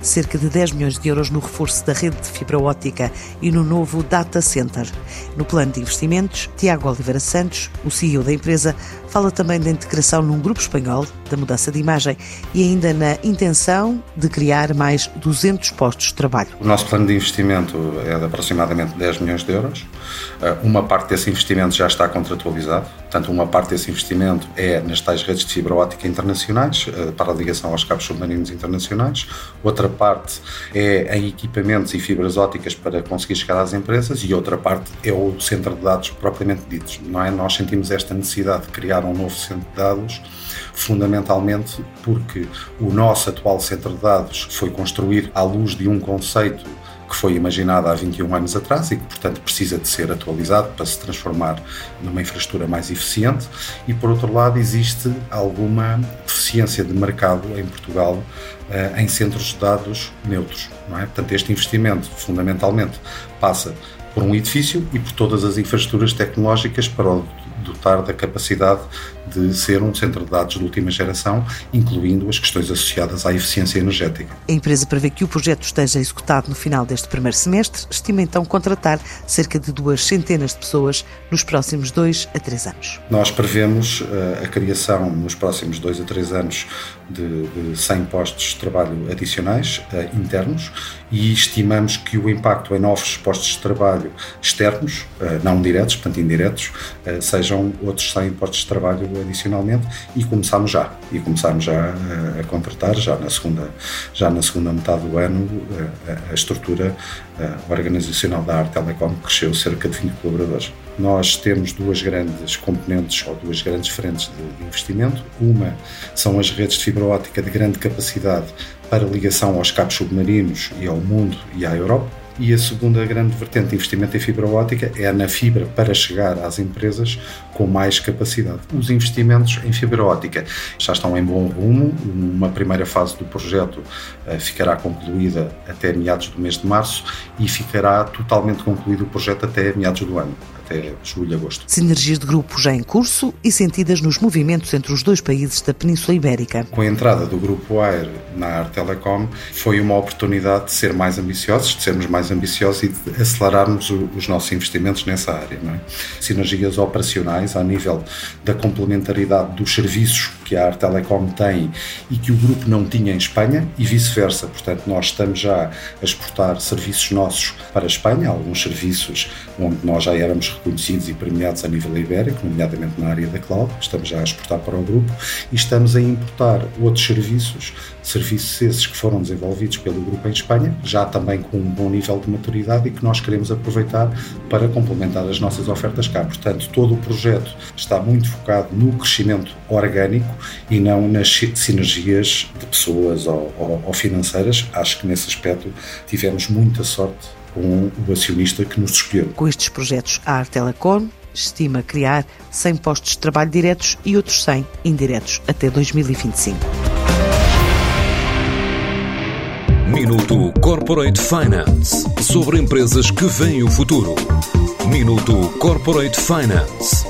cerca de 10 milhões de euros no reforço da rede de fibra óptica e no novo data center. No plano de investimentos, Tiago Oliveira Santos, o CEO da empresa, fala também da integração num grupo espanhol, da mudança de imagem e ainda na intenção de criar mais 200 postos de trabalho. O nosso plano de investimento é de aproximadamente 10 milhões de euros. Eh, uma parte desse investimento já está contratualizado, portanto, uma parte desse investimento é nas tais redes de fibra óptica internacionais, eh, para a ligação aos cabos submarinos internacionais, outra parte é em equipamentos e fibras ópticas para conseguir chegar às empresas e outra parte é o centro de dados propriamente dito. Não é? Nós sentimos esta necessidade de criar um novo centro de dados, fundamentalmente porque o nosso atual centro de dados foi construído à luz de um conceito que foi imaginado há 21 anos atrás e que, portanto, precisa de ser atualizado para se transformar numa infraestrutura mais eficiente. E, por outro lado, existe alguma deficiência de mercado em Portugal uh, em centros de dados neutros. Não é? Portanto, este investimento, fundamentalmente, passa por um edifício e por todas as infraestruturas tecnológicas para o dotar da capacidade de ser um centro de dados de última geração, incluindo as questões associadas à eficiência energética. A empresa prevê que o projeto esteja executado no final deste primeiro semestre, estima então contratar cerca de duas centenas de pessoas nos próximos dois a três anos. Nós prevemos uh, a criação nos próximos dois a três anos de, de 100 postos de trabalho adicionais uh, internos e estimamos que o impacto em novos postos de trabalho externos, uh, não diretos, portanto indiretos, sejam outros 100 postos de trabalho adicionalmente e começámos já e começámos já a, a contratar já na segunda já na segunda metade do ano a, a estrutura a organizacional da Arte Telecom cresceu cerca de 20 colaboradores. Nós temos duas grandes componentes ou duas grandes frentes de investimento. Uma são as redes de fibra óptica de grande capacidade para ligação aos cabos submarinos e ao mundo e à Europa e a segunda grande vertente de investimento em fibra óptica é na fibra para chegar às empresas com mais capacidade. Os investimentos em fibra óptica já estão em bom rumo. Uma primeira fase do projeto eh, ficará concluída até meados do mês de março e ficará totalmente concluído o projeto até meados do ano até julho agosto. Sinergias de grupo já em curso e sentidas nos movimentos entre os dois países da Península Ibérica. Com a entrada do Grupo Air na Arte Telecom, foi uma oportunidade de ser mais ambiciosos, de sermos mais ambiciosos e de acelerarmos os nossos investimentos nessa área. É? Sinergias operacionais a nível da complementaridade dos serviços que a Arte Telecom tem e que o grupo não tinha em Espanha e vice-versa. Portanto, nós estamos já a exportar serviços nossos para a Espanha, alguns serviços onde nós já éramos reconhecidos e premiados a nível ibérico, nomeadamente na área da cloud, estamos já a exportar para o grupo e estamos a importar outros serviços, serviços esses que foram desenvolvidos pelo grupo em Espanha, já também com um bom nível de maturidade e que nós queremos aproveitar para complementar as nossas ofertas cá. Portanto, todo o projeto está muito focado no crescimento orgânico e não nas sinergias de pessoas ou, ou, ou financeiras. Acho que nesse aspecto tivemos muita sorte com o acionista que nos escolheu. Com estes projetos, a Artelecom estima criar 100 postos de trabalho diretos e outros 100 indiretos até 2025. Minuto Corporate Finance sobre empresas que veem o futuro. Minuto Corporate Finance